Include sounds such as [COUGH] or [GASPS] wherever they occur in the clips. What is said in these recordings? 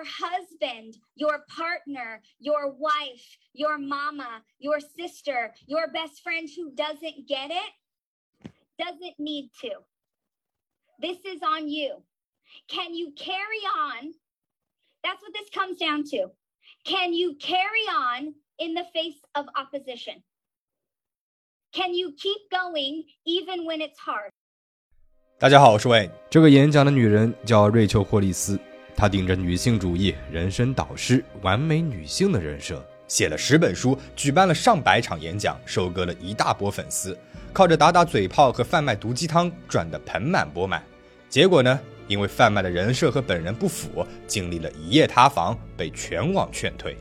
your husband, your partner, your wife, your mama, your sister, your best friend who doesn't get it doesn't need to. This is on you. Can you carry on? That's what this comes down to. Can you carry on in the face of opposition? Can you keep going even when it's hard? 大家好，我是魏。这个演讲的女人叫瑞秋·霍利斯， 她顶着女性主义、人生导师、完美女性的人设，写了十本书，举办了上百场演讲，收割了一大波粉丝，靠着打打嘴炮和贩卖毒鸡汤赚得盆满钵满。结果呢？因为贩卖的人设和本人不符，经历了一夜塌房，被全网劝退。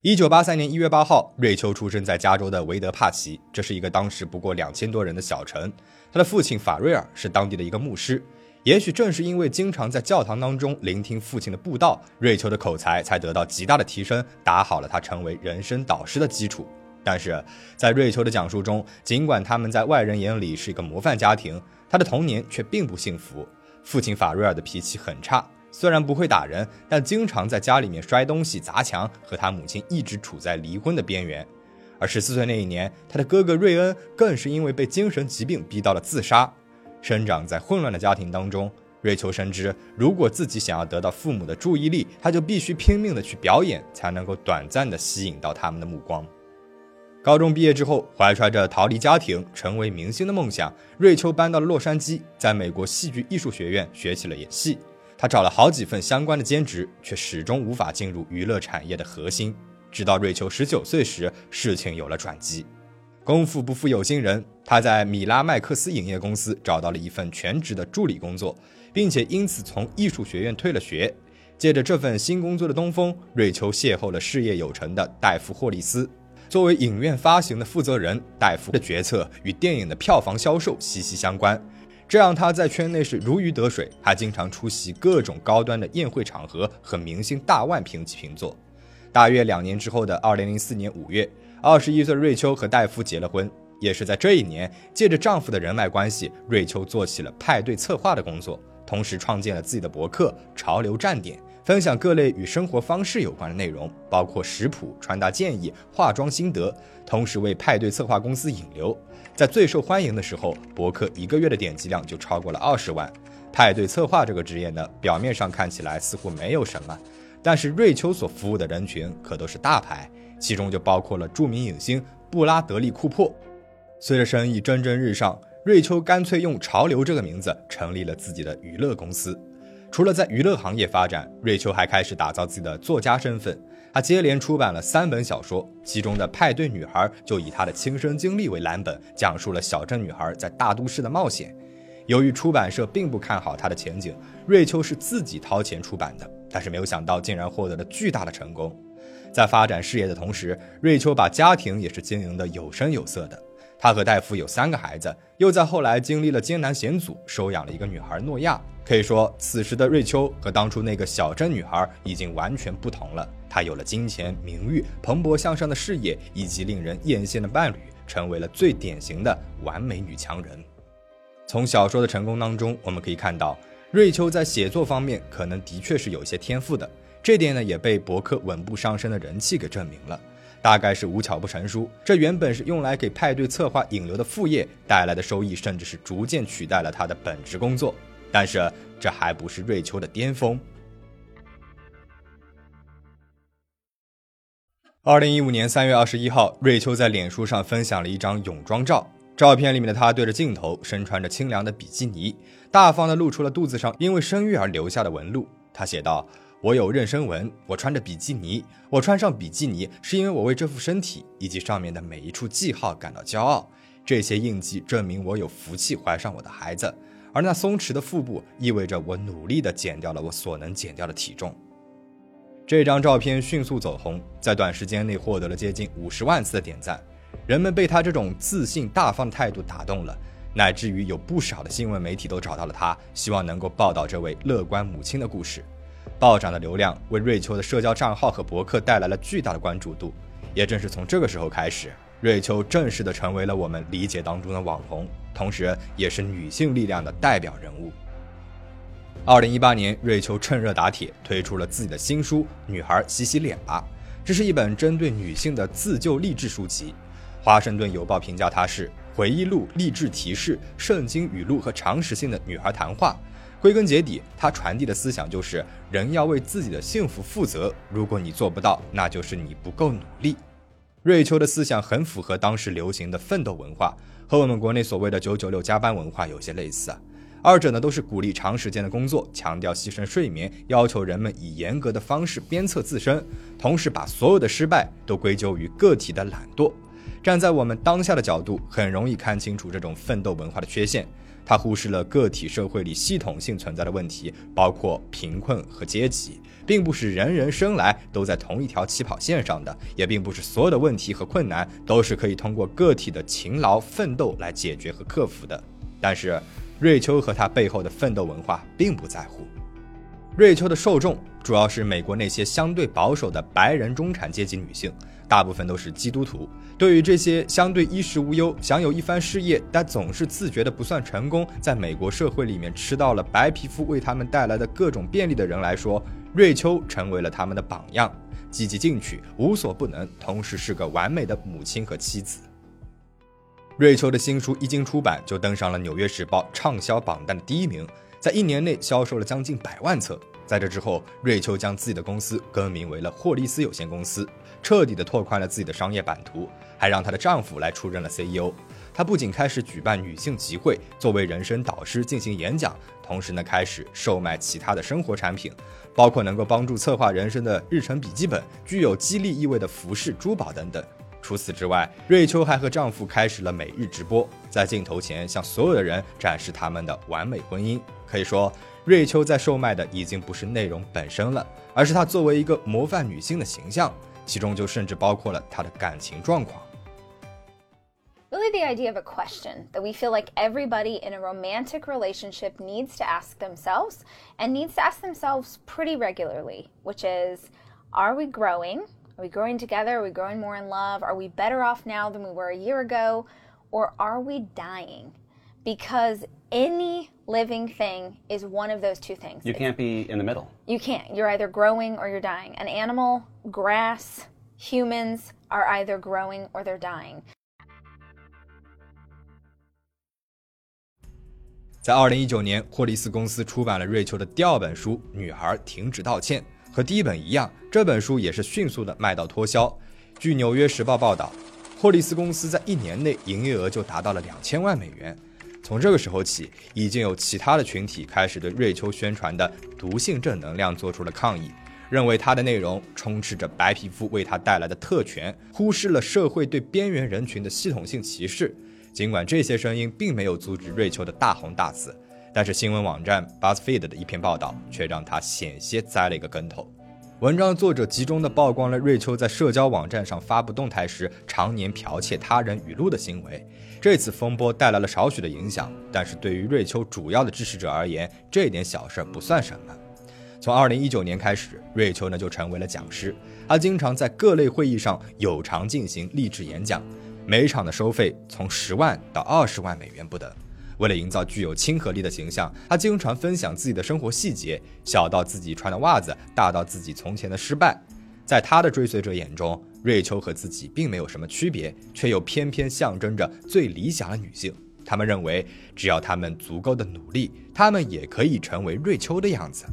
一九八三年一月八号，瑞秋出生在加州的维德帕奇，这是一个当时不过两千多人的小城。他的父亲法瑞尔是当地的一个牧师，也许正是因为经常在教堂当中聆听父亲的布道，瑞秋的口才才得到极大的提升，打好了他成为人生导师的基础。但是在瑞秋的讲述中，尽管他们在外人眼里是一个模范家庭，他的童年却并不幸福。父亲法瑞尔的脾气很差。虽然不会打人，但经常在家里面摔东西、砸墙，和他母亲一直处在离婚的边缘。而十四岁那一年，他的哥哥瑞恩更是因为被精神疾病逼到了自杀。生长在混乱的家庭当中，瑞秋深知，如果自己想要得到父母的注意力，他就必须拼命的去表演，才能够短暂的吸引到他们的目光。高中毕业之后，怀揣着逃离家庭、成为明星的梦想，瑞秋搬到了洛杉矶，在美国戏剧艺术学院学起了演戏。他找了好几份相关的兼职，却始终无法进入娱乐产业的核心。直到瑞秋十九岁时，事情有了转机。功夫不负有心人，他在米拉麦克斯影业公司找到了一份全职的助理工作，并且因此从艺术学院退了学。借着这份新工作的东风，瑞秋邂逅了事业有成的戴夫·霍利斯。作为影院发行的负责人，戴夫的决策与电影的票房销售息息相关。这让他在圈内是如鱼得水，还经常出席各种高端的宴会场合，和明星大腕平起平坐。大约两年之后的二零零四年五月，二十一岁的瑞秋和戴夫结了婚。也是在这一年，借着丈夫的人脉关系，瑞秋做起了派对策划的工作，同时创建了自己的博客《潮流站点》，分享各类与生活方式有关的内容，包括食谱、穿搭建议、化妆心得，同时为派对策划公司引流。在最受欢迎的时候，博客一个月的点击量就超过了二十万。派对策划这个职业呢，表面上看起来似乎没有什么，但是瑞秋所服务的人群可都是大牌，其中就包括了著名影星布拉德利·库珀。随着生意蒸蒸日上，瑞秋干脆用“潮流”这个名字成立了自己的娱乐公司。除了在娱乐行业发展，瑞秋还开始打造自己的作家身份。他接连出版了三本小说，其中的《派对女孩》就以他的亲身经历为蓝本，讲述了小镇女孩在大都市的冒险。由于出版社并不看好他的前景，瑞秋是自己掏钱出版的，但是没有想到竟然获得了巨大的成功。在发展事业的同时，瑞秋把家庭也是经营的有声有色的。她和戴夫有三个孩子，又在后来经历了艰难险阻，收养了一个女孩诺亚。可以说，此时的瑞秋和当初那个小镇女孩已经完全不同了。她有了金钱、名誉、蓬勃向上的事业，以及令人艳羡的伴侣，成为了最典型的完美女强人。从小说的成功当中，我们可以看到，瑞秋在写作方面可能的确是有些天赋的。这点呢，也被博客稳步上升的人气给证明了。大概是无巧不成书，这原本是用来给派对策划引流的副业带来的收益，甚至是逐渐取代了他的本职工作。但是这还不是瑞秋的巅峰。二零一五年三月二十一号，瑞秋在脸书上分享了一张泳装照，照片里面的她对着镜头，身穿着清凉的比基尼，大方的露出了肚子上因为生育而留下的纹路。她写道。我有妊娠纹，我穿着比基尼。我穿上比基尼，是因为我为这副身体以及上面的每一处记号感到骄傲。这些印记证明我有福气怀上我的孩子，而那松弛的腹部意味着我努力地减掉了我所能减掉的体重。这张照片迅速走红，在短时间内获得了接近五十万次的点赞。人们被他这种自信大方的态度打动了，乃至于有不少的新闻媒体都找到了他，希望能够报道这位乐观母亲的故事。暴涨的流量为瑞秋的社交账号和博客带来了巨大的关注度，也正是从这个时候开始，瑞秋正式的成为了我们理解当中的网红，同时也是女性力量的代表人物。二零一八年，瑞秋趁热打铁推出了自己的新书《女孩洗洗脸吧》，这是一本针对女性的自救励志书籍。华盛顿邮报评价她是回忆录、励志提示、圣经语录和常识性的女孩谈话。归根结底，她传递的思想就是人要为自己的幸福负责。如果你做不到，那就是你不够努力。瑞秋的思想很符合当时流行的奋斗文化，和我们国内所谓的“九九六”加班文化有些类似啊。二者呢都是鼓励长时间的工作，强调牺牲睡眠，要求人们以严格的方式鞭策自身，同时把所有的失败都归咎于个体的懒惰。站在我们当下的角度，很容易看清楚这种奋斗文化的缺陷。它忽视了个体社会里系统性存在的问题，包括贫困和阶级，并不是人人生来都在同一条起跑线上的，也并不是所有的问题和困难都是可以通过个体的勤劳奋斗来解决和克服的。但是。瑞秋和他背后的奋斗文化并不在乎。瑞秋的受众主要是美国那些相对保守的白人中产阶级女性，大部分都是基督徒。对于这些相对衣食无忧、享有一番事业，但总是自觉的不算成功，在美国社会里面吃到了白皮肤为他们带来的各种便利的人来说，瑞秋成为了他们的榜样，积极进取，无所不能，同时是个完美的母亲和妻子。瑞秋的新书一经出版，就登上了《纽约时报》畅销榜单的第一名，在一年内销售了将近百万册。在这之后，瑞秋将自己的公司更名为了霍利斯有限公司，彻底的拓宽了自己的商业版图，还让她的丈夫来出任了 CEO。她不仅开始举办女性集会，作为人生导师进行演讲，同时呢，开始售卖其他的生活产品，包括能够帮助策划人生的日程笔记本，具有激励意味的服饰、珠宝等等。除此之外，瑞秋还和丈夫开始了每日直播，在镜头前向所有的人展示他们的完美婚姻。可以说，瑞秋在售卖的已经不是内容本身了，而是她作为一个模范女性的形象，其中就甚至包括了她的感情状况。Really, the idea of a question that we feel like everybody in a romantic relationship needs to ask themselves and needs to ask themselves pretty regularly, which is, are we growing? Are we growing together? Are we growing more in love? Are we better off now than we were a year ago? Or are we dying? Because any living thing is one of those two things. You can't be in the middle. You can't. You're either growing or you're dying. An animal, grass, humans are either growing or they're dying. 在二零一九年，霍利斯公司出版了瑞秋的第二本书《女孩停止道歉》。和第一本一样，这本书也是迅速的卖到脱销。据《纽约时报》报道，霍利斯公司在一年内营业额就达到了两千万美元。从这个时候起，已经有其他的群体开始对瑞秋宣传的毒性正能量做出了抗议，认为它的内容充斥着白皮肤为他带来的特权，忽视了社会对边缘人群的系统性歧视。尽管这些声音并没有阻止瑞秋的大红大紫。但是新闻网站 BuzzFeed 的一篇报道却让他险些栽了一个跟头。文章作者集中的曝光了瑞秋在社交网站上发布动态时常年剽窃他人语录的行为。这次风波带来了少许的影响，但是对于瑞秋主要的支持者而言，这点小事不算什么。从2019年开始，瑞秋呢就成为了讲师，他经常在各类会议上有偿进行励志演讲，每场的收费从十万到二十万美元不等。为了营造具有亲和力的形象，他经常分享自己的生活细节，小到自己穿的袜子，大到自己从前的失败。在他的追随者眼中，瑞秋和自己并没有什么区别，却又偏偏象征着最理想的女性。他们认为，只要他们足够的努力，他们也可以成为瑞秋的样子。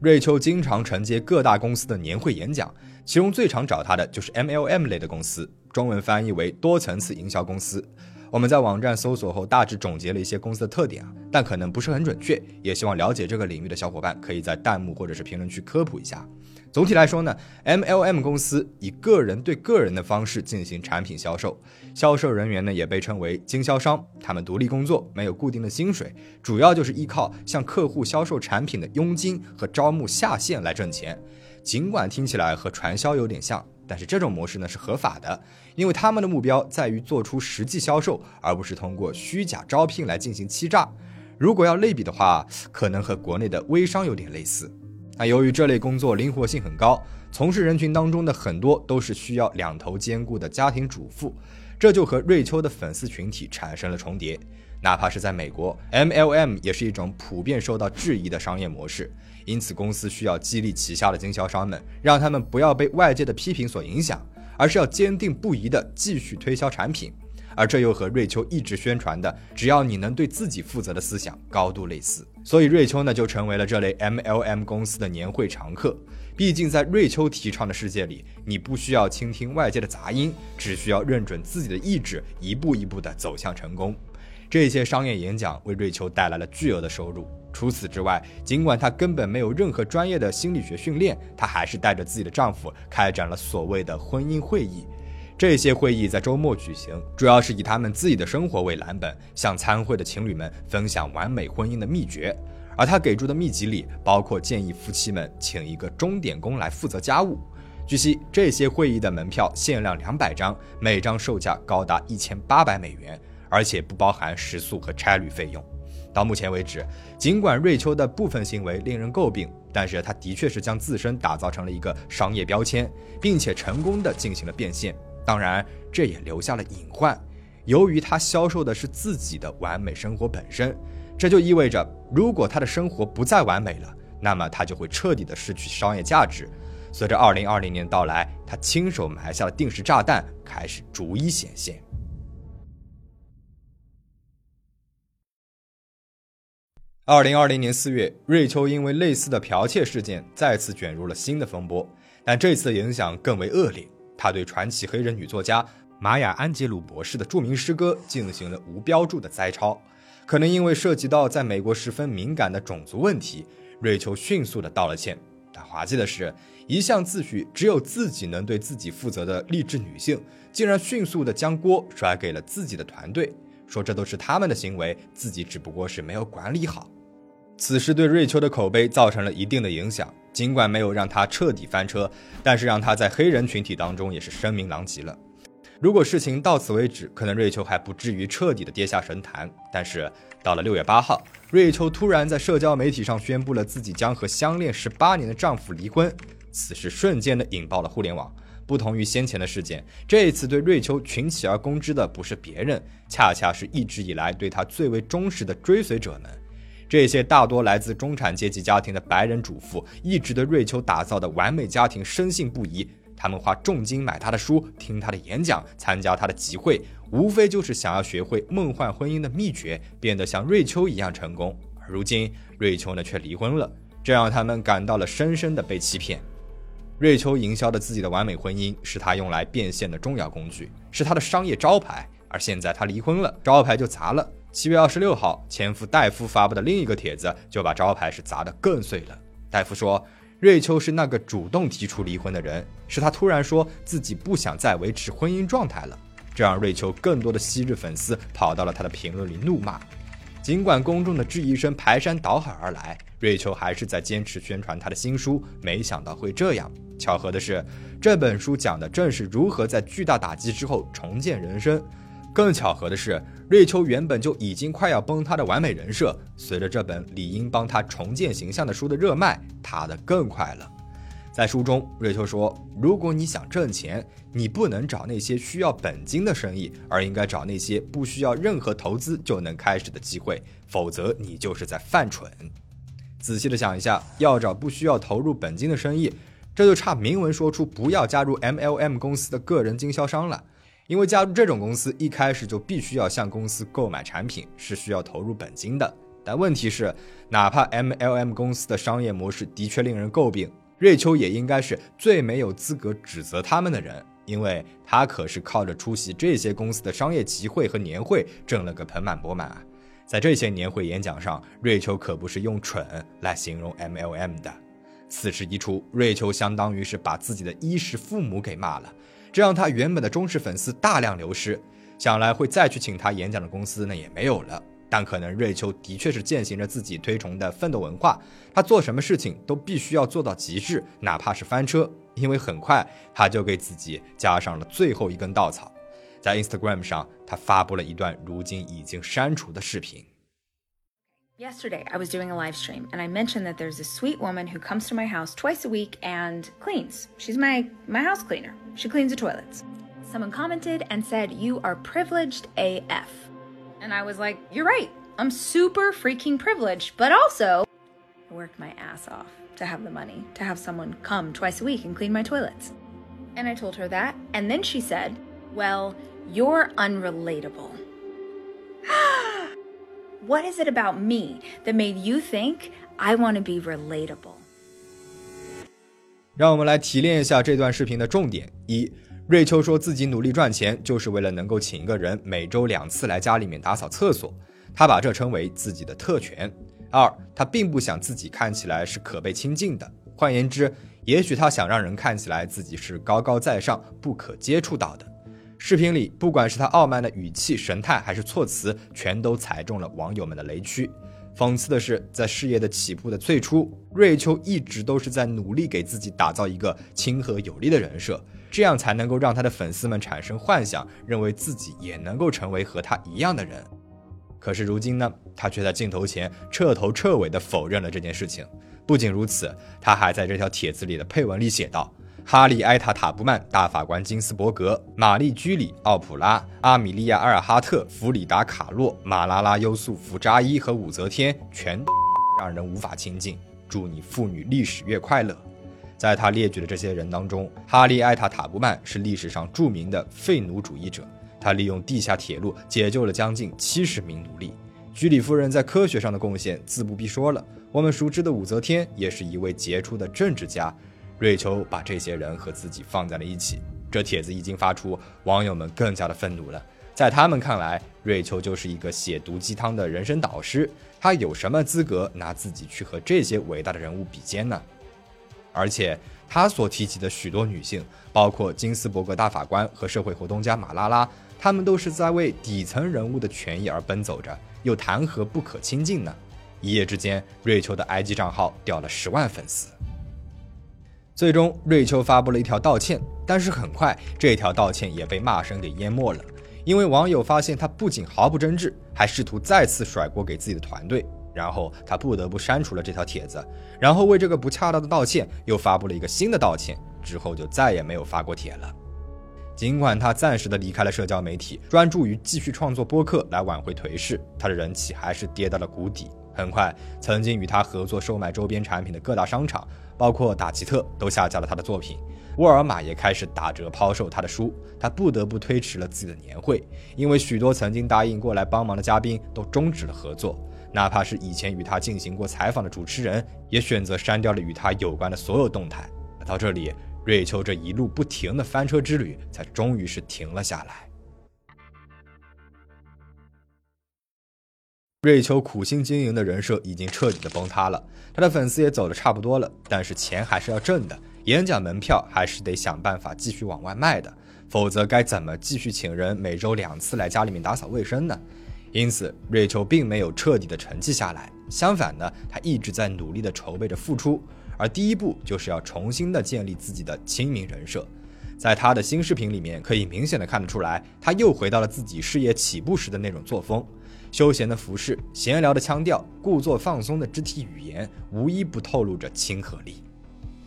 瑞秋经常承接各大公司的年会演讲，其中最常找他的就是 MLM 类的公司，中文翻译为多层次营销公司。我们在网站搜索后，大致总结了一些公司的特点啊，但可能不是很准确。也希望了解这个领域的小伙伴可以在弹幕或者是评论区科普一下。总体来说呢，MLM 公司以个人对个人的方式进行产品销售，销售人员呢也被称为经销商。他们独立工作，没有固定的薪水，主要就是依靠向客户销售产品的佣金和招募下线来挣钱。尽管听起来和传销有点像。但是这种模式呢是合法的，因为他们的目标在于做出实际销售，而不是通过虚假招聘来进行欺诈。如果要类比的话，可能和国内的微商有点类似。那由于这类工作灵活性很高，从事人群当中的很多都是需要两头兼顾的家庭主妇，这就和瑞秋的粉丝群体产生了重叠。哪怕是在美国，MLM 也是一种普遍受到质疑的商业模式。因此，公司需要激励旗下的经销商们，让他们不要被外界的批评所影响，而是要坚定不移地继续推销产品。而这又和瑞秋一直宣传的“只要你能对自己负责”的思想高度类似。所以，瑞秋呢就成为了这类 MLM 公司的年会常客。毕竟，在瑞秋提倡的世界里，你不需要倾听外界的杂音，只需要认准自己的意志，一步一步地走向成功。这些商业演讲为瑞秋带来了巨额的收入。除此之外，尽管她根本没有任何专业的心理学训练，她还是带着自己的丈夫开展了所谓的婚姻会议。这些会议在周末举行，主要是以他们自己的生活为蓝本，向参会的情侣们分享完美婚姻的秘诀。而他给出的秘籍里，包括建议夫妻们请一个钟点工来负责家务。据悉，这些会议的门票限量两百张，每张售价高达一千八百美元，而且不包含食宿和差旅费用。到目前为止，尽管瑞秋的部分行为令人诟病，但是他的确是将自身打造成了一个商业标签，并且成功的进行了变现。当然，这也留下了隐患。由于他销售的是自己的完美生活本身，这就意味着，如果他的生活不再完美了，那么他就会彻底的失去商业价值。随着2020年到来，他亲手埋下了定时炸弹，开始逐一显现。二零二零年四月，瑞秋因为类似的剽窃事件再次卷入了新的风波，但这次的影响更为恶劣。他对传奇黑人女作家玛雅·安杰鲁博士的著名诗歌进行了无标注的摘抄，可能因为涉及到在美国十分敏感的种族问题，瑞秋迅速的道了歉。但滑稽的是，一向自诩只有自己能对自己负责的励志女性，竟然迅速的将锅甩给了自己的团队。说这都是他们的行为，自己只不过是没有管理好。此事对瑞秋的口碑造成了一定的影响，尽管没有让他彻底翻车，但是让他在黑人群体当中也是声名狼藉了。如果事情到此为止，可能瑞秋还不至于彻底的跌下神坛。但是到了六月八号，瑞秋突然在社交媒体上宣布了自己将和相恋十八年的丈夫离婚，此事瞬间的引爆了互联网。不同于先前的事件，这一次对瑞秋群起而攻之的不是别人，恰恰是一直以来对他最为忠实的追随者们。这些大多来自中产阶级家庭的白人主妇，一直对瑞秋打造的完美家庭深信不疑。他们花重金买他的书，听他的演讲，参加他的集会，无非就是想要学会梦幻婚姻的秘诀，变得像瑞秋一样成功。而如今，瑞秋呢却离婚了，这让他们感到了深深的被欺骗。瑞秋营销的自己的完美婚姻是他用来变现的重要工具，是他的商业招牌。而现在他离婚了，招牌就砸了。七月二十六号，前夫戴夫发布的另一个帖子就把招牌是砸得更碎了。戴夫说，瑞秋是那个主动提出离婚的人，是他突然说自己不想再维持婚姻状态了，这让瑞秋更多的昔日粉丝跑到了他的评论里怒骂。尽管公众的质疑声排山倒海而来，瑞秋还是在坚持宣传他的新书。没想到会这样。巧合的是，这本书讲的正是如何在巨大打击之后重建人生。更巧合的是，瑞秋原本就已经快要崩塌的完美人设，随着这本理应帮她重建形象的书的热卖，塌得更快了。在书中，瑞秋说：“如果你想挣钱，你不能找那些需要本金的生意，而应该找那些不需要任何投资就能开始的机会，否则你就是在犯蠢。”仔细的想一下，要找不需要投入本金的生意，这就差明文说出不要加入 MLM 公司的个人经销商了，因为加入这种公司一开始就必须要向公司购买产品，是需要投入本金的。但问题是，哪怕 MLM 公司的商业模式的确令人诟病。瑞秋也应该是最没有资格指责他们的人，因为他可是靠着出席这些公司的商业集会和年会挣了个盆满钵满啊！在这些年会演讲上，瑞秋可不是用蠢来形容 MLM 的。此事一出，瑞秋相当于是把自己的衣食父母给骂了，这让他原本的忠实粉丝大量流失，想来会再去请他演讲的公司呢也没有了。但可能瑞秋的确是践行着自己推崇的奋斗文化，他做什么事情都必须要做到极致，哪怕是翻车，因为很快他就给自己加上了最后一根稻草。在 Instagram 上，他发布了一段如今已经删除的视频。Yesterday, I was doing a live stream and I mentioned that there's a sweet woman who comes to my house twice a week and cleans. She's my my house cleaner. She cleans the toilets. Someone commented and said, "You are privileged AF." And I was like, You're right. I'm super freaking privileged, but also I worked my ass off to have the money to have someone come twice a week and clean my toilets. And I told her that. And then she said, Well, you're unrelatable. [GASPS] [GASPS] what is it about me that made you think I want to be relatable? 让我们来提炼一下这段视频的重点：一，瑞秋说自己努力赚钱，就是为了能够请一个人每周两次来家里面打扫厕所，他把这称为自己的特权。二，他并不想自己看起来是可被亲近的，换言之，也许他想让人看起来自己是高高在上、不可接触到的。视频里，不管是他傲慢的语气、神态，还是措辞，全都踩中了网友们的雷区。讽刺的是，在事业的起步的最初，瑞秋一直都是在努力给自己打造一个亲和有力的人设，这样才能够让他的粉丝们产生幻想，认为自己也能够成为和他一样的人。可是如今呢，他却在镜头前彻头彻尾地否认了这件事情。不仅如此，他还在这条帖子里的配文里写道。哈利·埃塔·塔布曼、大法官金斯伯格、玛丽·居里·奥普拉、阿米莉亚·阿尔哈特、弗里达·卡洛、马拉拉·优素福扎伊和武则天，全让人无法亲近。祝你妇女历史月快乐！在他列举的这些人当中，哈利·埃塔·塔布曼是历史上著名的废奴主义者，他利用地下铁路解救了将近七十名奴隶。居里夫人在科学上的贡献自不必说了。我们熟知的武则天也是一位杰出的政治家。瑞秋把这些人和自己放在了一起，这帖子一经发出，网友们更加的愤怒了。在他们看来，瑞秋就是一个写毒鸡汤的人生导师，他有什么资格拿自己去和这些伟大的人物比肩呢？而且他所提及的许多女性，包括金斯伯格大法官和社会活动家马拉拉，他们都是在为底层人物的权益而奔走着，又谈何不可亲近呢？一夜之间，瑞秋的 IG 账号掉了十万粉丝。最终，瑞秋发布了一条道歉，但是很快这条道歉也被骂声给淹没了，因为网友发现他不仅毫不真挚，还试图再次甩锅给自己的团队，然后他不得不删除了这条帖子，然后为这个不恰当的道歉又发布了一个新的道歉，之后就再也没有发过帖了。尽管他暂时的离开了社交媒体，专注于继续创作播客来挽回颓势，他的人气还是跌到了谷底。很快，曾经与他合作售卖周边产品的各大商场，包括达奇特，都下架了他的作品。沃尔玛也开始打折抛售他的书，他不得不推迟了自己的年会，因为许多曾经答应过来帮忙的嘉宾都终止了合作，哪怕是以前与他进行过采访的主持人，也选择删掉了与他有关的所有动态。到这里，瑞秋这一路不停的翻车之旅，才终于是停了下来。瑞秋苦心经营的人设已经彻底的崩塌了，他的粉丝也走的差不多了，但是钱还是要挣的，演讲门票还是得想办法继续往外卖的，否则该怎么继续请人每周两次来家里面打扫卫生呢？因此，瑞秋并没有彻底的沉寂下来，相反呢，他一直在努力的筹备着复出，而第一步就是要重新的建立自己的亲民人设，在他的新视频里面可以明显的看得出来，他又回到了自己事业起步时的那种作风。休闲的服饰，闲聊的腔调，故作放松的肢体语言，无一不透露着亲和力。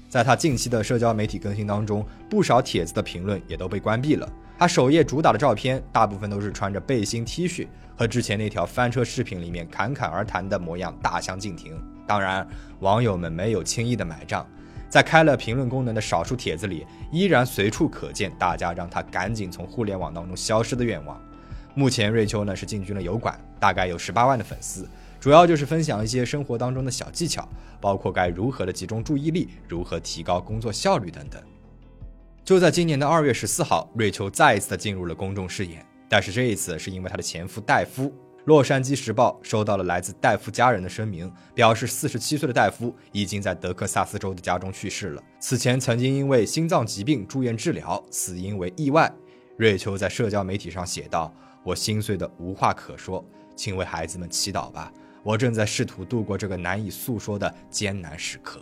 在他近期的社交媒体更新当中，不少帖子的评论也都被关闭了。他首页主打的照片，大部分都是穿着背心 T 恤，和之前那条翻车视频里面侃侃而谈的模样大相径庭。当然，网友们没有轻易的买账，在开了评论功能的少数帖子里，依然随处可见大家让他赶紧从互联网当中消失的愿望。目前，瑞秋呢是进军了油管，大概有十八万的粉丝，主要就是分享一些生活当中的小技巧，包括该如何的集中注意力，如何提高工作效率等等。就在今年的二月十四号，瑞秋再一次的进入了公众视野，但是这一次是因为她的前夫戴夫。洛杉矶时报收到了来自戴夫家人的声明，表示四十七岁的戴夫已经在德克萨斯州的家中去世了，此前曾经因为心脏疾病住院治疗，死因为意外。瑞秋在社交媒体上写道。我心碎的无话可说，请为孩子们祈祷吧。我正在试图度过这个难以诉说的艰难时刻。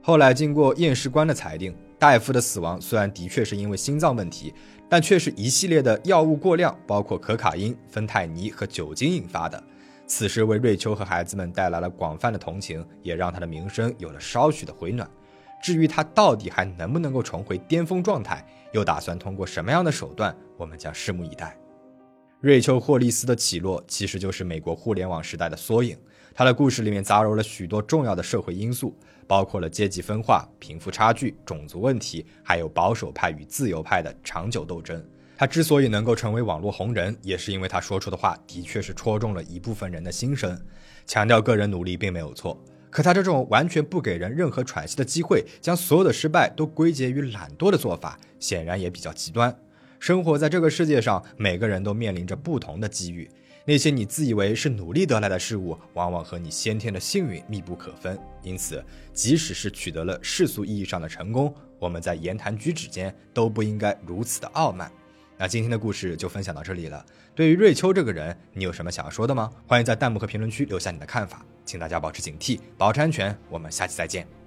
后来经过验尸官的裁定，戴夫的死亡虽然的确是因为心脏问题，但却是一系列的药物过量，包括可卡因、芬太尼和酒精引发的。此事为瑞秋和孩子们带来了广泛的同情，也让他的名声有了稍许的回暖。至于他到底还能不能够重回巅峰状态，又打算通过什么样的手段，我们将拭目以待。瑞秋·霍利斯的起落其实就是美国互联网时代的缩影。他的故事里面杂糅了许多重要的社会因素，包括了阶级分化、贫富差距、种族问题，还有保守派与自由派的长久斗争。他之所以能够成为网络红人，也是因为他说出的话的确是戳中了一部分人的心声。强调个人努力并没有错，可他这种完全不给人任何喘息的机会，将所有的失败都归结于懒惰的做法，显然也比较极端。生活在这个世界上，每个人都面临着不同的机遇。那些你自以为是努力得来的事物，往往和你先天的幸运密不可分。因此，即使是取得了世俗意义上的成功，我们在言谈举止间都不应该如此的傲慢。那今天的故事就分享到这里了。对于瑞秋这个人，你有什么想要说的吗？欢迎在弹幕和评论区留下你的看法。请大家保持警惕，保持安全。我们下期再见。